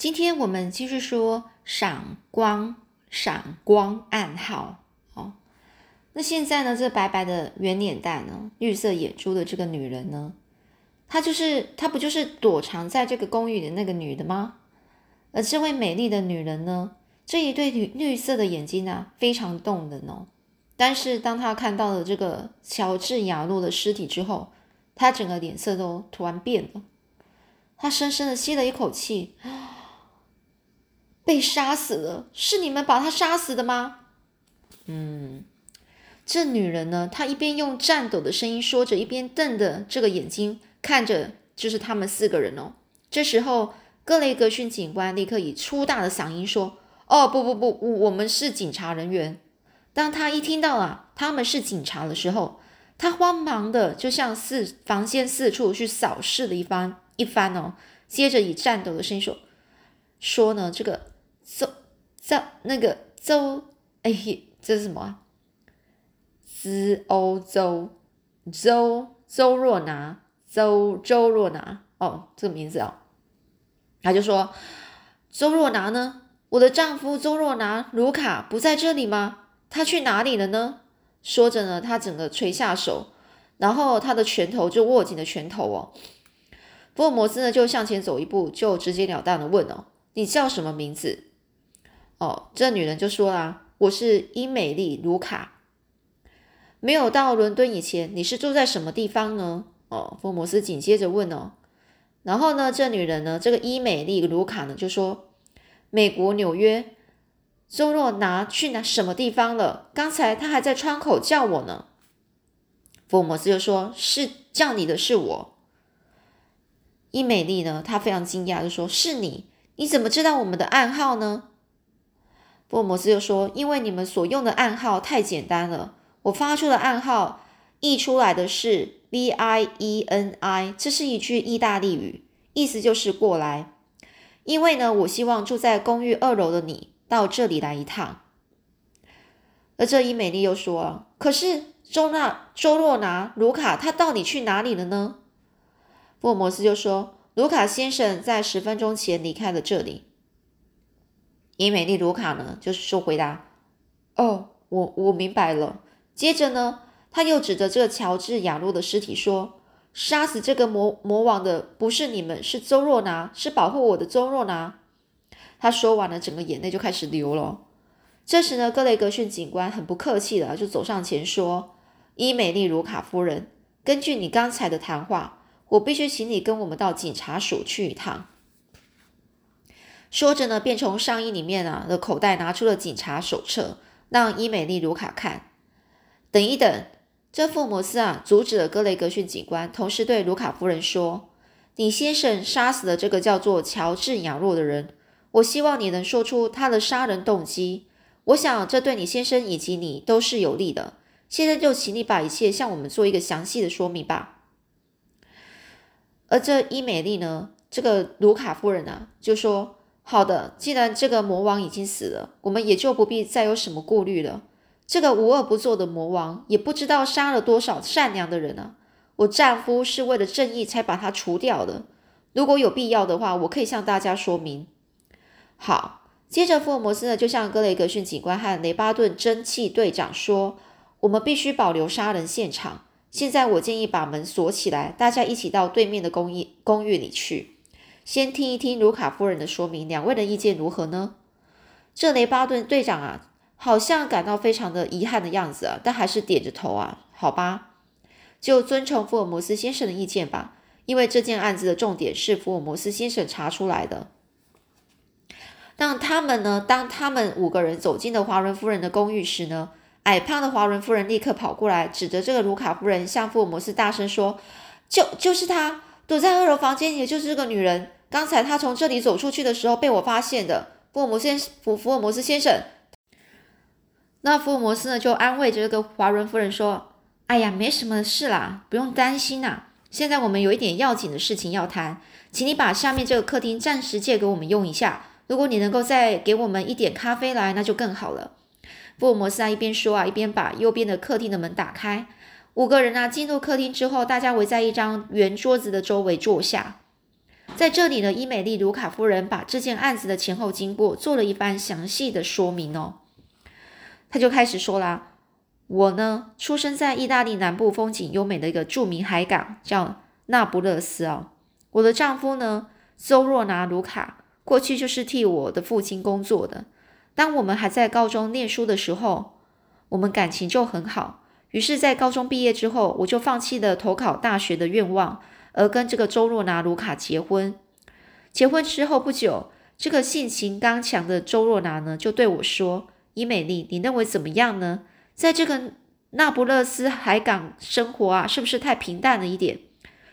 今天我们继续说闪光，闪光暗号。哦，那现在呢，这白白的圆脸蛋呢，绿色眼珠的这个女人呢，她就是她不就是躲藏在这个公寓的那个女的吗？而这位美丽的女人呢，这一对绿绿色的眼睛啊，非常动人哦。但是当她看到了这个乔治亚洛的尸体之后，她整个脸色都突然变了。她深深的吸了一口气。被杀死了，是你们把他杀死的吗？嗯，这女人呢？她一边用颤抖的声音说着，一边瞪着这个眼睛看着，就是他们四个人哦。这时候，格雷格逊警官立刻以粗大的嗓音说：“哦，不不不，我们是警察人员。”当他一听到啊，他们是警察的时候，他慌忙的就向四房间四处去扫视了一番一番哦，接着以颤抖的声音说：“说呢，这个。”周周那个周哎，这是什么？兹欧周周周若拿周周若拿哦，这个名字哦，他就说周若拿呢？我的丈夫周若拿卢卡不在这里吗？他去哪里了呢？说着呢，他整个垂下手，然后他的拳头就握紧了拳头哦。福尔摩斯呢就向前走一步，就直截了当的问哦：“你叫什么名字？”哦，这女人就说啦：“我是伊美丽卢卡。没有到伦敦以前，你是住在什么地方呢？”哦，福摩斯紧接着问哦。然后呢，这女人呢，这个伊美丽卢卡呢，就说：“美国纽约。”周若拿去哪什么地方了？刚才他还在窗口叫我呢。福摩斯就说：“是叫你的是我。”伊美丽呢，她非常惊讶，就说：“是你？你怎么知道我们的暗号呢？”福尔摩斯又说：“因为你们所用的暗号太简单了，我发出的暗号译出来的是 V I E N I，这是一句意大利语，意思就是过来。因为呢，我希望住在公寓二楼的你到这里来一趟。”而这伊美丽又说：“可是周娜、周若拿、卢卡他到底去哪里了呢？”福尔摩斯就说：“卢卡先生在十分钟前离开了这里。”伊美丽卢卡呢，就是说回答：“哦，我我明白了。”接着呢，他又指着这个乔治亚洛的尸体说：“杀死这个魔魔王的不是你们，是周若拿，是保护我的周若拿。”他说完了，整个眼泪就开始流了。这时呢，格雷格逊警官很不客气的就走上前说：“伊美丽卢卡夫人，根据你刚才的谈话，我必须请你跟我们到警察署去一趟。”说着呢，便从上衣里面啊的口袋拿出了警察手册，让伊美丽卢卡看。等一等，这福摩斯啊阻止了格雷格逊警官，同时对卢卡夫人说：“你先生杀死了这个叫做乔治亚洛的人，我希望你能说出他的杀人动机。我想这对你先生以及你都是有利的。现在就请你把一切向我们做一个详细的说明吧。”而这伊美丽呢，这个卢卡夫人啊，就说。好的，既然这个魔王已经死了，我们也就不必再有什么顾虑了。这个无恶不作的魔王也不知道杀了多少善良的人啊！我丈夫是为了正义才把他除掉的。如果有必要的话，我可以向大家说明。好，接着福尔摩斯呢就向格雷格逊警官和雷巴顿蒸汽队长说：“我们必须保留杀人现场。现在我建议把门锁起来，大家一起到对面的公寓公寓里去。”先听一听卢卡夫人的说明，两位的意见如何呢？这雷巴顿队长啊，好像感到非常的遗憾的样子啊，但还是点着头啊。好吧，就遵从福尔摩斯先生的意见吧，因为这件案子的重点是福尔摩斯先生查出来的。当他们呢，当他们五个人走进了华伦夫人的公寓时呢，矮胖的华伦夫人立刻跑过来，指着这个卢卡夫人，向福尔摩斯大声说：“就就是他。”躲在二楼房间，也就是这个女人。刚才他从这里走出去的时候被我发现的。福尔摩斯福福尔摩斯先生，那福尔摩斯呢就安慰着这个华伦夫人说：“哎呀，没什么事啦，不用担心呐。现在我们有一点要紧的事情要谈，请你把下面这个客厅暂时借给我们用一下。如果你能够再给我们一点咖啡来，那就更好了。”福尔摩斯啊一边说啊一边把右边的客厅的门打开。五个人啊，进入客厅之后，大家围在一张圆桌子的周围坐下。在这里呢，伊美丽·卢卡夫人把这件案子的前后经过做了一番详细的说明哦。他就开始说啦：“我呢，出生在意大利南部风景优美的一个著名海港，叫那不勒斯啊。我的丈夫呢，邹若拿·卢卡，过去就是替我的父亲工作的。当我们还在高中念书的时候，我们感情就很好。于是，在高中毕业之后，我就放弃了投考大学的愿望。”而跟这个周若拿卢卡结婚，结婚之后不久，这个性情刚强的周若拿呢，就对我说：“伊美丽，你认为怎么样呢？在这个那不勒斯海港生活啊，是不是太平淡了一点？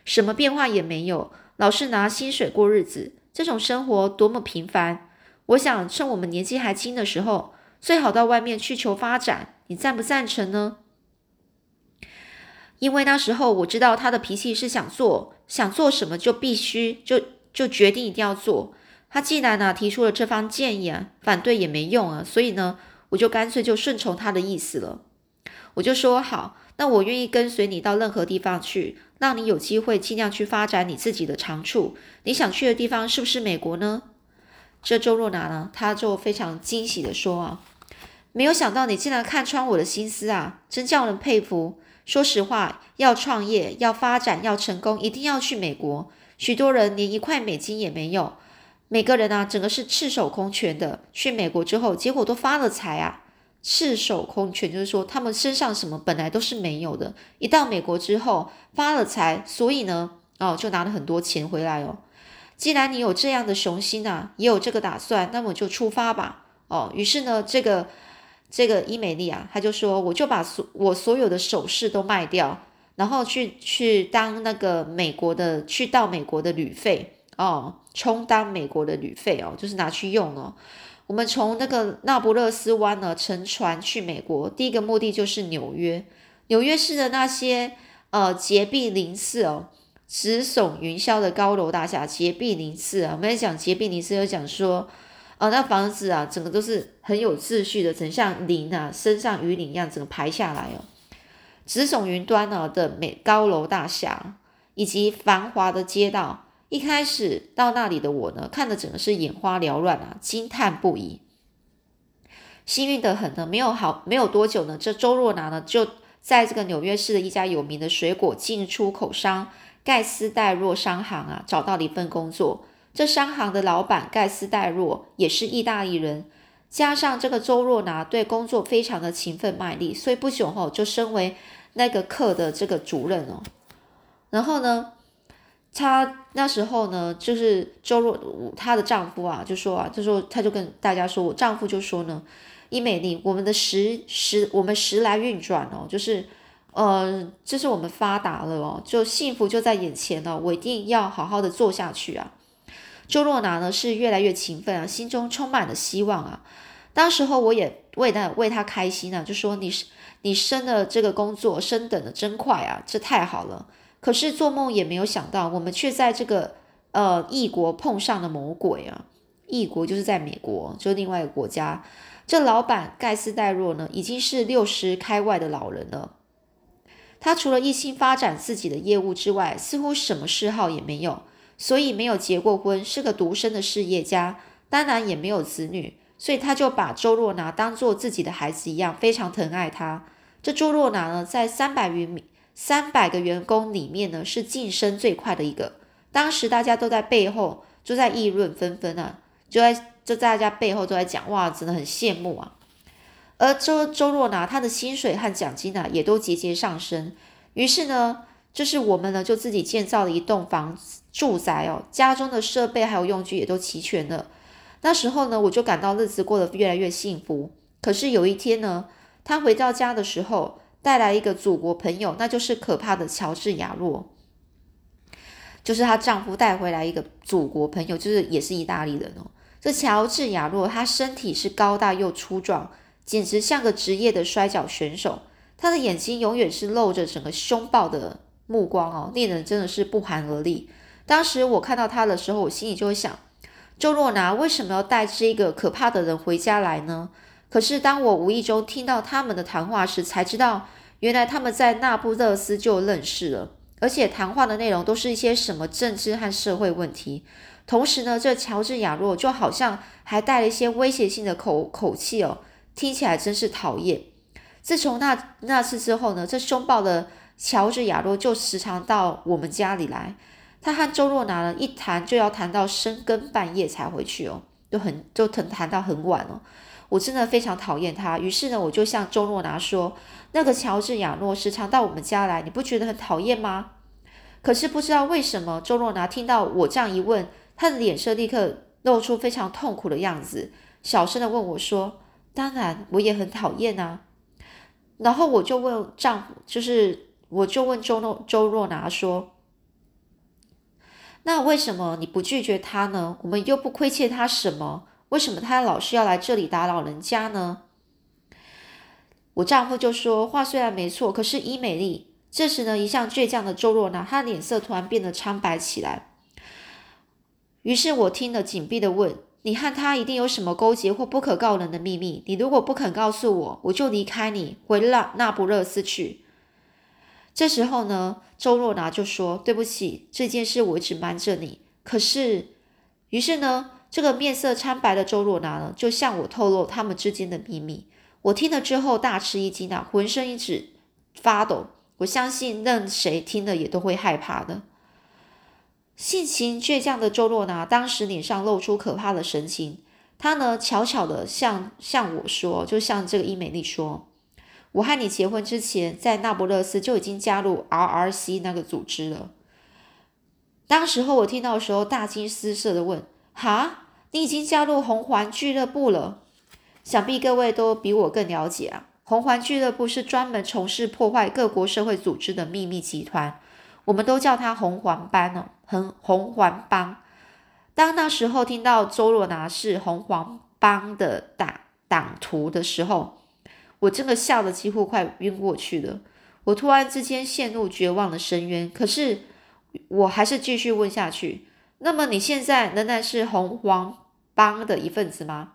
什么变化也没有，老是拿薪水过日子，这种生活多么平凡！我想趁我们年纪还轻的时候，最好到外面去求发展，你赞不赞成呢？”因为那时候我知道他的脾气是想做，想做什么就必须就就决定一定要做。他既然呢提出了这方建议啊，反对也没用啊，所以呢我就干脆就顺从他的意思了。我就说好，那我愿意跟随你到任何地方去，让你有机会尽量去发展你自己的长处。你想去的地方是不是美国呢？这周若拿呢，他就非常惊喜的说啊，没有想到你竟然看穿我的心思啊，真叫人佩服。说实话，要创业、要发展、要成功，一定要去美国。许多人连一块美金也没有，每个人啊，整个是赤手空拳的。去美国之后，结果都发了财啊！赤手空拳就是说，他们身上什么本来都是没有的，一到美国之后发了财，所以呢，哦，就拿了很多钱回来哦。既然你有这样的雄心啊，也有这个打算，那么就出发吧。哦，于是呢，这个。这个伊美丽啊，他就说，我就把所我所有的首饰都卖掉，然后去去当那个美国的，去到美国的旅费哦，充当美国的旅费哦，就是拿去用哦。我们从那个那不勒斯湾呢乘船去美国，第一个目的就是纽约。纽约市的那些呃洁碧林寺哦，直耸云霄的高楼大厦，洁碧林寺啊，我们在讲洁碧林寺，有讲说。哦，那房子啊，整个都是很有秩序的，整像林啊，身上鱼鳞一样，整个排下来哦。直耸云端呢的美高楼大厦，以及繁华的街道，一开始到那里的我呢，看的整个是眼花缭乱啊，惊叹不已。幸运的很呢，没有好没有多久呢，这周若拿呢就在这个纽约市的一家有名的水果进出口商盖斯戴若商行啊，找到了一份工作。这商行的老板盖斯戴若也是意大利人，加上这个周若拿对工作非常的勤奋卖力，所以不久后就升为那个课的这个主任哦。然后呢，他那时候呢，就是周若她的丈夫啊，就说啊，就说他就跟大家说，我丈夫就说呢，伊美丽，我们的时时我们时来运转哦，就是呃，就是我们发达了哦，就幸福就在眼前了，我一定要好好的做下去啊。周若拿呢是越来越勤奋啊，心中充满了希望啊。当时候我也为他为他开心啊，就说你你升的这个工作升等的真快啊，这太好了。可是做梦也没有想到，我们却在这个呃异国碰上了魔鬼啊。异国就是在美国，就另外一个国家。这老板盖斯戴若呢，已经是六十开外的老人了。他除了一心发展自己的业务之外，似乎什么嗜好也没有。所以没有结过婚，是个独生的事业家，当然也没有子女，所以他就把周若拿当做自己的孩子一样，非常疼爱他。这周若拿呢，在三百余名三百个员工里面呢，是晋升最快的一个。当时大家都在背后就在议论纷纷啊，就在就在大家背后都在讲，哇，真的很羡慕啊。而周周若拿他的薪水和奖金呢，也都节节上升。于是呢，就是我们呢，就自己建造了一栋房子。住宅哦，家中的设备还有用具也都齐全了。那时候呢，我就感到日子过得越来越幸福。可是有一天呢，他回到家的时候，带来一个祖国朋友，那就是可怕的乔治亚洛，就是她丈夫带回来一个祖国朋友，就是也是意大利人哦。这乔治亚洛，他身体是高大又粗壮，简直像个职业的摔跤选手。他的眼睛永远是露着整个凶暴的目光哦，令人真的是不寒而栗。当时我看到他的时候，我心里就会想：周若拿为什么要带这个可怕的人回家来呢？可是当我无意中听到他们的谈话时，才知道原来他们在那不勒斯就认识了。而且谈话的内容都是一些什么政治和社会问题。同时呢，这乔治亚洛就好像还带了一些威胁性的口口气哦，听起来真是讨厌。自从那那次之后呢，这凶暴的乔治亚洛就时常到我们家里来。他和周若拿呢一谈就要谈到深更半夜才回去哦，就很就谈谈到很晚哦。我真的非常讨厌他，于是呢，我就向周若拿说：“那个乔治亚诺时常到我们家来，你不觉得很讨厌吗？”可是不知道为什么，周若拿听到我这样一问，他的脸色立刻露出非常痛苦的样子，小声的问我说：“当然，我也很讨厌啊。”然后我就问丈夫，就是我就问周若周若拿说：“那为什么你不拒绝他呢？我们又不亏欠他什么？”为什么他老是要来这里打扰人家呢？我丈夫就说话虽然没错，可是伊美丽这时呢，一向倔强的周若娜，她脸色突然变得苍白起来。于是我听了紧闭的问：“你和他一定有什么勾结或不可告人的秘密？你如果不肯告诉我，我就离开你，回那那不勒斯去。”这时候呢，周若拿就说：“对不起，这件事我一直瞒着你。可是，于是呢。”这个面色苍白的周若拿呢，就向我透露他们之间的秘密。我听了之后大吃一惊啊，浑身一直发抖。我相信任谁听了也都会害怕的。性情倔强的周若拿当时脸上露出可怕的神情，他呢悄悄的向向我说，就向这个伊美丽说：“我和你结婚之前，在那不勒斯就已经加入 RRC 那个组织了。”当时候我听到的时候，大惊失色的问。哈，你已经加入红环俱乐部了？想必各位都比我更了解啊。红环俱乐部是专门从事破坏各国社会组织的秘密集团，我们都叫它红环帮哦，红红环帮。当那时候听到周若拿是红环帮的党党徒的时候，我真的吓得几乎快晕过去了。我突然之间陷入绝望的深渊，可是我还是继续问下去。那么你现在仍然是红黄帮的一份子吗？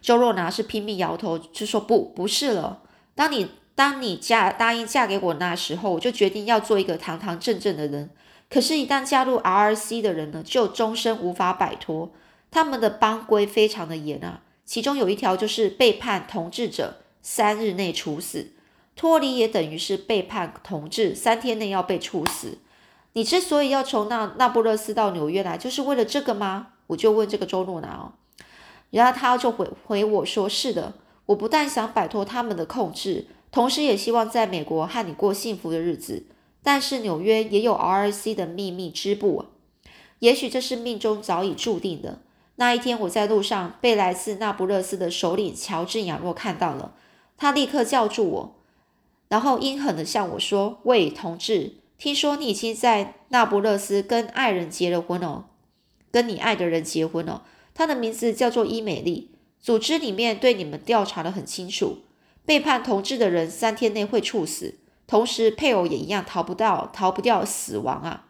周若拿是拼命摇头，就说不，不是了。当你当你嫁答应嫁给我那时候，我就决定要做一个堂堂正正的人。可是，一旦加入 RRC 的人呢，就终身无法摆脱。他们的帮规非常的严啊，其中有一条就是背叛同志者三日内处死，脱离也等于是背叛同志，三天内要被处死。你之所以要从那那不勒斯到纽约来，就是为了这个吗？我就问这个周诺拿哦，然后他就回回我说：“是的，我不但想摆脱他们的控制，同时也希望在美国和你过幸福的日子。但是纽约也有 RRC 的秘密支部，也许这是命中早已注定的。那一天我在路上被来自那不勒斯的首领乔治亚诺看到了，他立刻叫住我，然后阴狠地向我说：‘喂，同志。’听说你已经在那不勒斯跟爱人结了婚哦，跟你爱的人结婚了。他的名字叫做伊美丽。组织里面对你们调查的很清楚，背叛同志的人三天内会处死，同时配偶也一样逃不到、逃不掉死亡啊。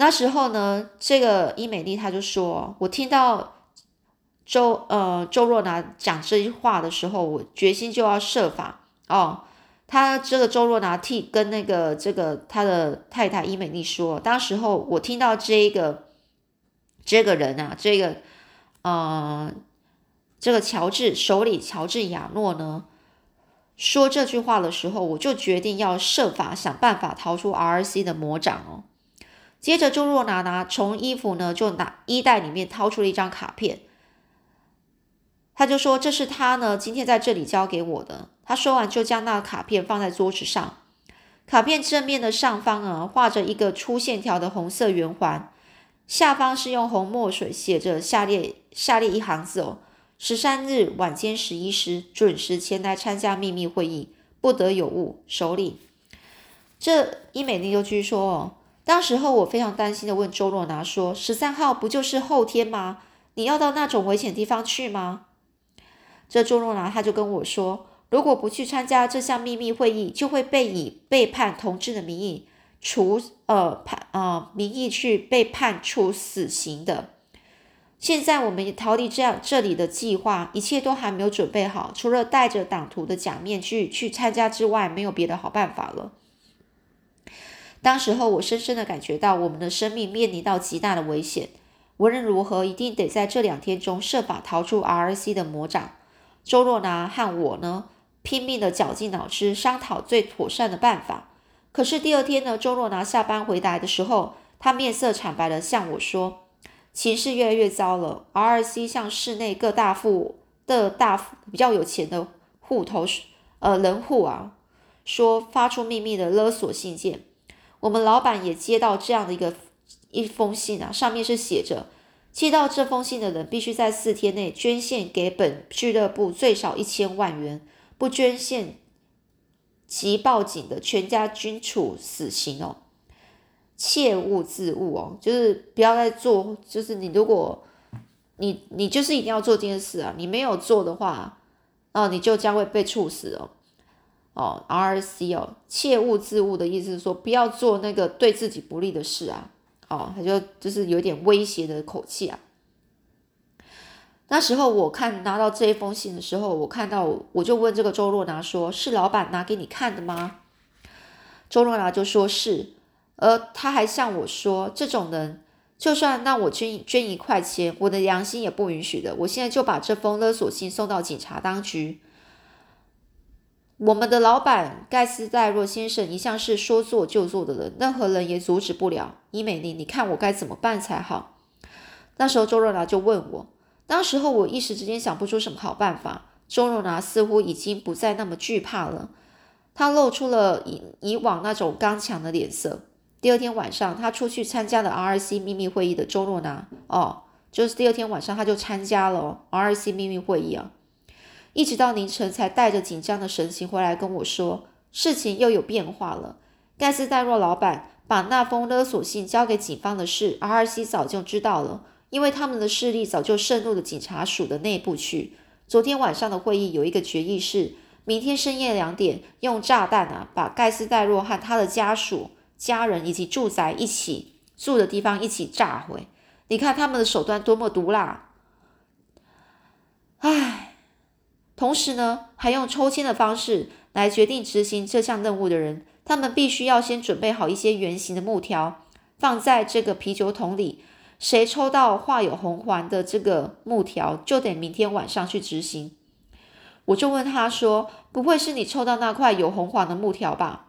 那时候呢，这个伊美丽他就说：“我听到周呃周若拿讲这句话的时候，我决心就要设法哦。”他这个周若拿替跟那个这个他的太太伊美丽说，当时候我听到这个这个人啊，这个呃这个乔治首领乔治亚诺呢说这句话的时候，我就决定要设法想办法逃出 R C 的魔掌哦。接着周若拿拿从衣服呢就拿衣袋里面掏出了一张卡片。他就说：“这是他呢，今天在这里交给我的。”他说完，就将那卡片放在桌子上。卡片正面的上方啊，画着一个粗线条的红色圆环，下方是用红墨水写着下列下列一行字哦：“十三日晚间十一时，准时前来参加秘密会议，不得有误。”首领。这伊美丽又继续说：“哦，当时候我非常担心的问周若拿说：‘十三号不就是后天吗？你要到那种危险地方去吗？’”这周若拿他就跟我说，如果不去参加这项秘密会议，就会被以背叛同志的名义处呃判呃名义去被判处死刑的。现在我们逃离这样这里的计划，一切都还没有准备好，除了戴着党徒的假面具去参加之外，没有别的好办法了。当时候，我深深的感觉到我们的生命面临到极大的危险。无论如何，一定得在这两天中设法逃出 R.C 的魔掌。周若拿和我呢，拼命的绞尽脑汁商讨最妥善的办法。可是第二天呢，周若拿下班回来的时候，他面色惨白的向我说：“情势越来越糟了。R.C 向市内各大富的大比较有钱的户头呃人户啊，说发出秘密的勒索信件。我们老板也接到这样的一个。”一封信啊，上面是写着：接到这封信的人必须在四天内捐献给本俱乐部最少一千万元，不捐献即报警的全家均处死刑哦。切勿自误哦，就是不要再做，就是你如果你你就是一定要做这件事啊，你没有做的话，哦，你就将会被处死哦。哦，R C 哦，切勿自误的意思是说，不要做那个对自己不利的事啊。哦，他就就是有点威胁的口气啊。那时候我看拿到这一封信的时候，我看到我就问这个周若拿说：“是老板拿给你看的吗？”周若拿就说是，而他还向我说：“这种人，就算让我捐捐一块钱，我的良心也不允许的。我现在就把这封勒索信送到警察当局。”我们的老板盖斯戴若先生一向是说做就做的人，任何人也阻止不了。伊美丽，你看我该怎么办才好？那时候周若拿就问我，当时候我一时之间想不出什么好办法。周若拿似乎已经不再那么惧怕了，他露出了以以往那种刚强的脸色。第二天晚上，他出去参加了 R.C 秘密会议的周若拿，哦，就是第二天晚上他就参加了 R.C 秘密会议啊。一直到凌晨才带着紧张的神情回来跟我说，事情又有变化了。盖斯戴若老板把那封勒索信交给警方的事，R.C 早就知道了，因为他们的势力早就渗入了警察署的内部去。昨天晚上的会议有一个决议是，明天深夜两点用炸弹啊，把盖斯戴若和他的家属、家人以及住宅一起住的地方一起炸毁。你看他们的手段多么毒辣！唉。同时呢，还用抽签的方式来决定执行这项任务的人，他们必须要先准备好一些圆形的木条，放在这个啤酒桶里。谁抽到画有红环的这个木条，就得明天晚上去执行。我就问他说：“不会是你抽到那块有红环的木条吧？”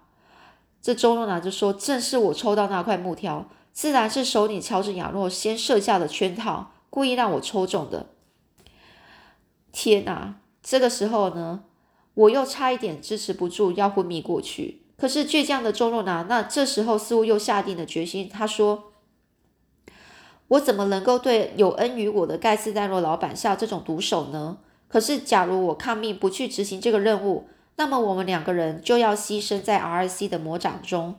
这周若拿就说：“正是我抽到那块木条，自然是首领乔治亚诺先设下的圈套，故意让我抽中的。”天哪！这个时候呢，我又差一点支持不住，要昏迷过去。可是倔强的周若拿，那这时候似乎又下定了决心。他说：“我怎么能够对有恩于我的盖斯戴洛老板下这种毒手呢？可是，假如我抗命不去执行这个任务，那么我们两个人就要牺牲在 R.C 的魔掌中，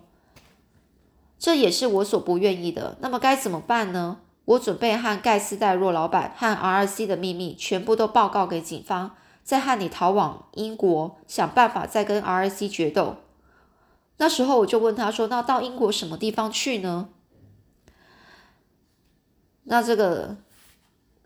这也是我所不愿意的。那么该怎么办呢？我准备和盖斯戴洛老板和 R.C 的秘密全部都报告给警方。”再和你逃往英国，想办法再跟 R.C 决斗。那时候我就问他说：“那到英国什么地方去呢？”那这个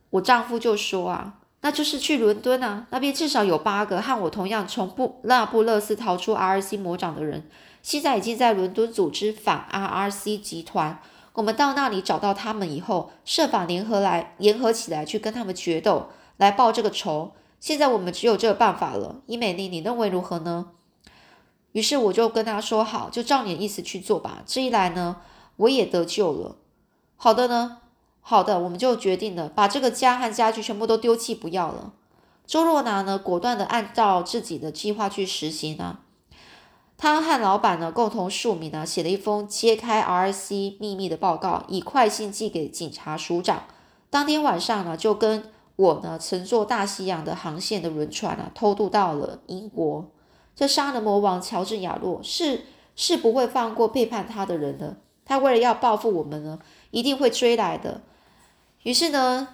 我丈夫就说啊，那就是去伦敦啊，那边至少有八个和我同样从布那不勒斯逃出 R.C 魔掌的人，现在已经在伦敦组织反 R.C 集团。我们到那里找到他们以后，设法联合来联合起来去跟他们决斗，来报这个仇。现在我们只有这个办法了，伊美丽，你认为如何呢？于是我就跟他说：“好，就照你的意思去做吧。”这一来呢，我也得救了。好的呢，好的，我们就决定了把这个家和家具全部都丢弃不要了。周若拿呢，果断的按照自己的计划去实行啊。他和老板呢共同署名呢，写了一封揭开 R.C 秘密的报告，以快信寄给警察署长。当天晚上呢，就跟。我呢，乘坐大西洋的航线的轮船啊，偷渡到了英国。这杀人魔王乔治亚洛是是不会放过背叛他的人的。他为了要报复我们呢，一定会追来的。于是呢，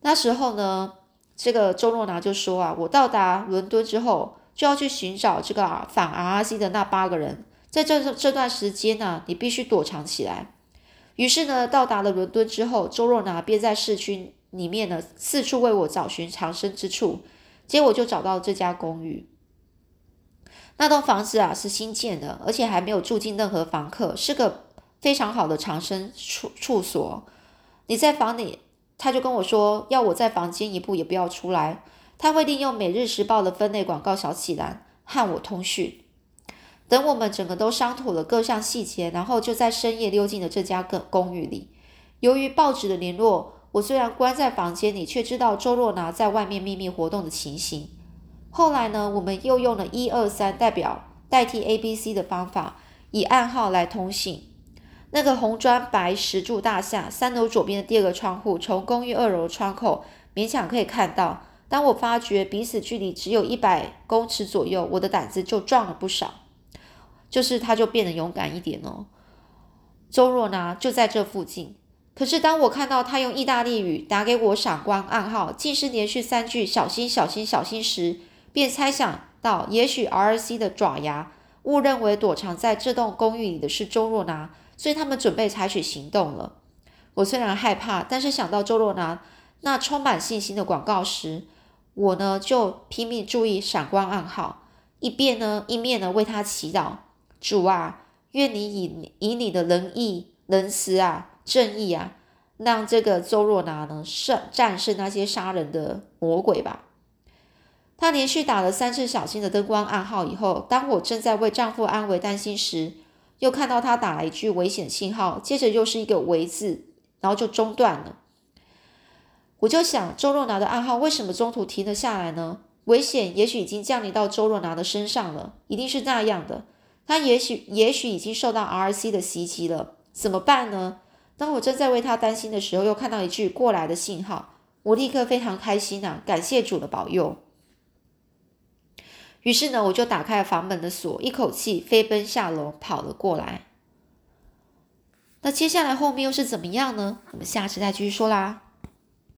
那时候呢，这个周若拿就说啊，我到达伦敦之后，就要去寻找这个反 R.C 的那八个人。在这这段时间呢，你必须躲藏起来。于是呢，到达了伦敦之后，周若拿便在市区。里面呢，四处为我找寻藏身之处，结果就找到这家公寓。那栋房子啊是新建的，而且还没有住进任何房客，是个非常好的藏身处处所。你在房里，他就跟我说，要我在房间一步也不要出来。他会利用《每日时报》的分类广告小起栏和我通讯。等我们整个都商妥了各项细节，然后就在深夜溜进了这家个公寓里。由于报纸的联络，我虽然关在房间里，却知道周若拿在外面秘密活动的情形。后来呢，我们又用了一二三代表代替 A、B、C 的方法，以暗号来通信。那个红砖白石柱大厦三楼左边的第二个窗户，从公寓二楼窗口勉强可以看到。当我发觉彼此距离只有一百公尺左右，我的胆子就壮了不少。就是他就变得勇敢一点哦。周若拿就在这附近。可是当我看到他用意大利语打给我闪光暗号，竟是连续三句“小心，小心，小心”时，便猜想到，也许 R.C 的爪牙误认为躲藏在这栋公寓里的是周若拿，所以他们准备采取行动了。我虽然害怕，但是想到周若拿那充满信心的广告时，我呢就拼命注意闪光暗号，一边呢一面呢为他祈祷。主啊，愿你以以你的仁义、仁慈啊、正义啊，让这个周若拿呢胜战胜那些杀人的魔鬼吧。他连续打了三次小心的灯光暗号以后，当我正在为丈夫安危担心时，又看到他打了一句危险信号，接着又是一个“危”字，然后就中断了。我就想，周若拿的暗号为什么中途停了下来呢？危险也许已经降临到周若拿的身上了，一定是那样的。他也许也许已经受到 R.C 的袭击了，怎么办呢？当我正在为他担心的时候，又看到一句过来的信号，我立刻非常开心呐，感谢主的保佑。于是呢，我就打开了房门的锁，一口气飞奔下楼跑了过来。那接下来后面又是怎么样呢？我们下次再继续说啦。